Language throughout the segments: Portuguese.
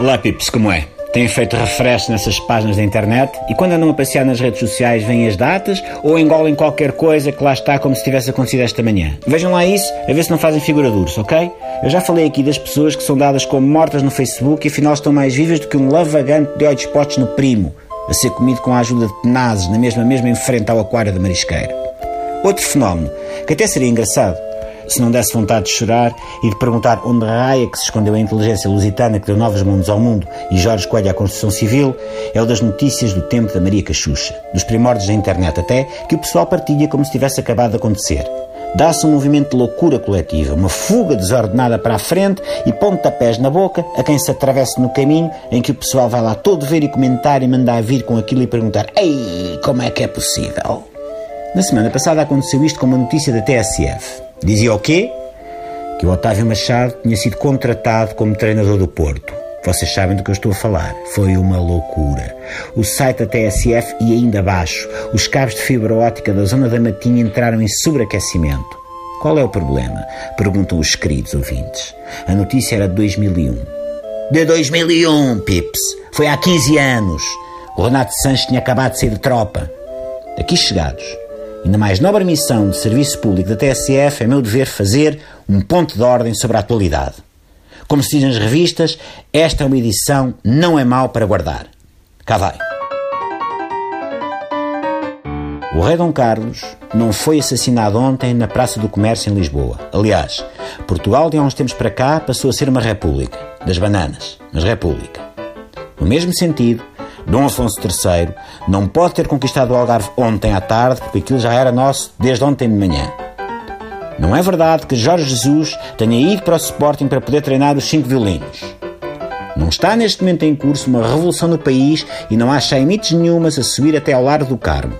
Olá, Pips, como é? Têm feito refresh nessas páginas da internet e quando andam a passear nas redes sociais vêm as datas ou engolem qualquer coisa que lá está como se tivesse acontecido esta manhã. Vejam lá isso, a ver se não fazem figura duros, ok? Eu já falei aqui das pessoas que são dadas como mortas no Facebook e afinal estão mais vivas do que um lavagante de olhos postos no primo, a ser comido com a ajuda de tenazes na mesma mesma em frente ao aquário da marisqueira. Outro fenómeno, que até seria engraçado, se não desse vontade de chorar e de perguntar onde raia que se escondeu a inteligência lusitana que deu novos mundos ao mundo e Jorge Coelho à Constituição Civil, é o das notícias do tempo da Maria Cachucha, dos primórdios da internet até, que o pessoal partilha como se tivesse acabado de acontecer. Dá-se um movimento de loucura coletiva, uma fuga desordenada para a frente e pontapés na boca a quem se atravessa no caminho em que o pessoal vai lá todo ver e comentar e mandar vir com aquilo e perguntar Ei, como é que é possível? Na semana passada aconteceu isto com uma notícia da TSF. Dizia o quê? Que o Otávio Machado tinha sido contratado como treinador do Porto. Vocês sabem do que eu estou a falar. Foi uma loucura. O site da TSF ia ainda abaixo. Os cabos de fibra ótica da zona da Matinha entraram em sobreaquecimento. Qual é o problema? Perguntam os queridos ouvintes. A notícia era de 2001. De 2001, Pips. Foi há 15 anos. O Renato Sanches tinha acabado de sair de tropa. Aqui chegados, e na mais nobre missão de serviço público da TSF é meu dever fazer um ponto de ordem sobre a atualidade. Como se diz nas revistas, esta é uma edição não é mal para guardar. Cá vai. O rei Dom Carlos não foi assassinado ontem na Praça do Comércio em Lisboa. Aliás, Portugal de há uns tempos para cá passou a ser uma república. Das bananas, mas república. No mesmo sentido, Dom Afonso III não pode ter conquistado o Algarve ontem à tarde, porque aquilo já era nosso desde ontem de manhã. Não é verdade que Jorge Jesus tenha ido para o Sporting para poder treinar os cinco violinos. Não está neste momento em curso uma revolução no país e não há chaimites nenhumas a subir até ao Largo do Carmo.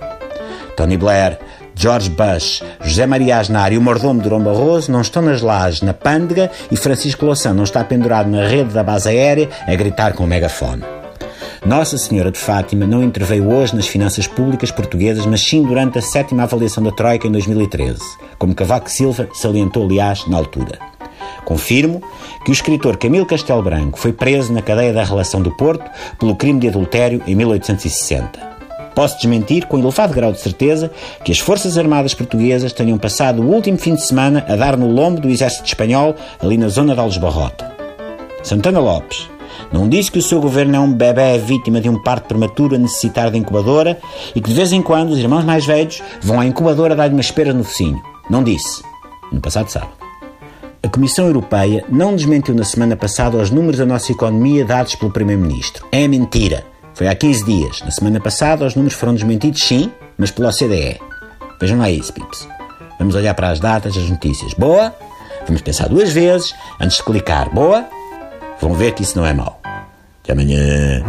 Tony Blair, George Bush, José Maria Aznar e o mordomo de Durão Barroso não estão nas lajes na Pândega e Francisco Louçã não está pendurado na rede da base aérea a gritar com o megafone. Nossa Senhora de Fátima não interveio hoje nas finanças públicas portuguesas, mas sim durante a sétima avaliação da Troika em 2013, como Cavaco Silva salientou, aliás, na altura. Confirmo que o escritor Camilo Castelo Branco foi preso na cadeia da Relação do Porto pelo crime de adultério em 1860. Posso desmentir com elevado grau de certeza que as Forças Armadas Portuguesas tenham passado o último fim de semana a dar no lombo do exército espanhol ali na zona de Alves Barrota. Santana Lopes, não disse que o seu governo é um bebê vítima de um parto prematuro a necessitar de incubadora e que de vez em quando os irmãos mais velhos vão à incubadora dar-lhe uma espera no focinho. Não disse. No passado sábado. A Comissão Europeia não desmentiu na semana passada os números da nossa economia dados pelo Primeiro-Ministro. É mentira. Foi há 15 dias. Na semana passada os números foram desmentidos, sim, mas pela OCDE. Vejam lá isso, Pips. Vamos olhar para as datas, as notícias. Boa? Vamos pensar duas vezes antes de clicar. Boa? Vão ver que isso não é mau. Até amanhã.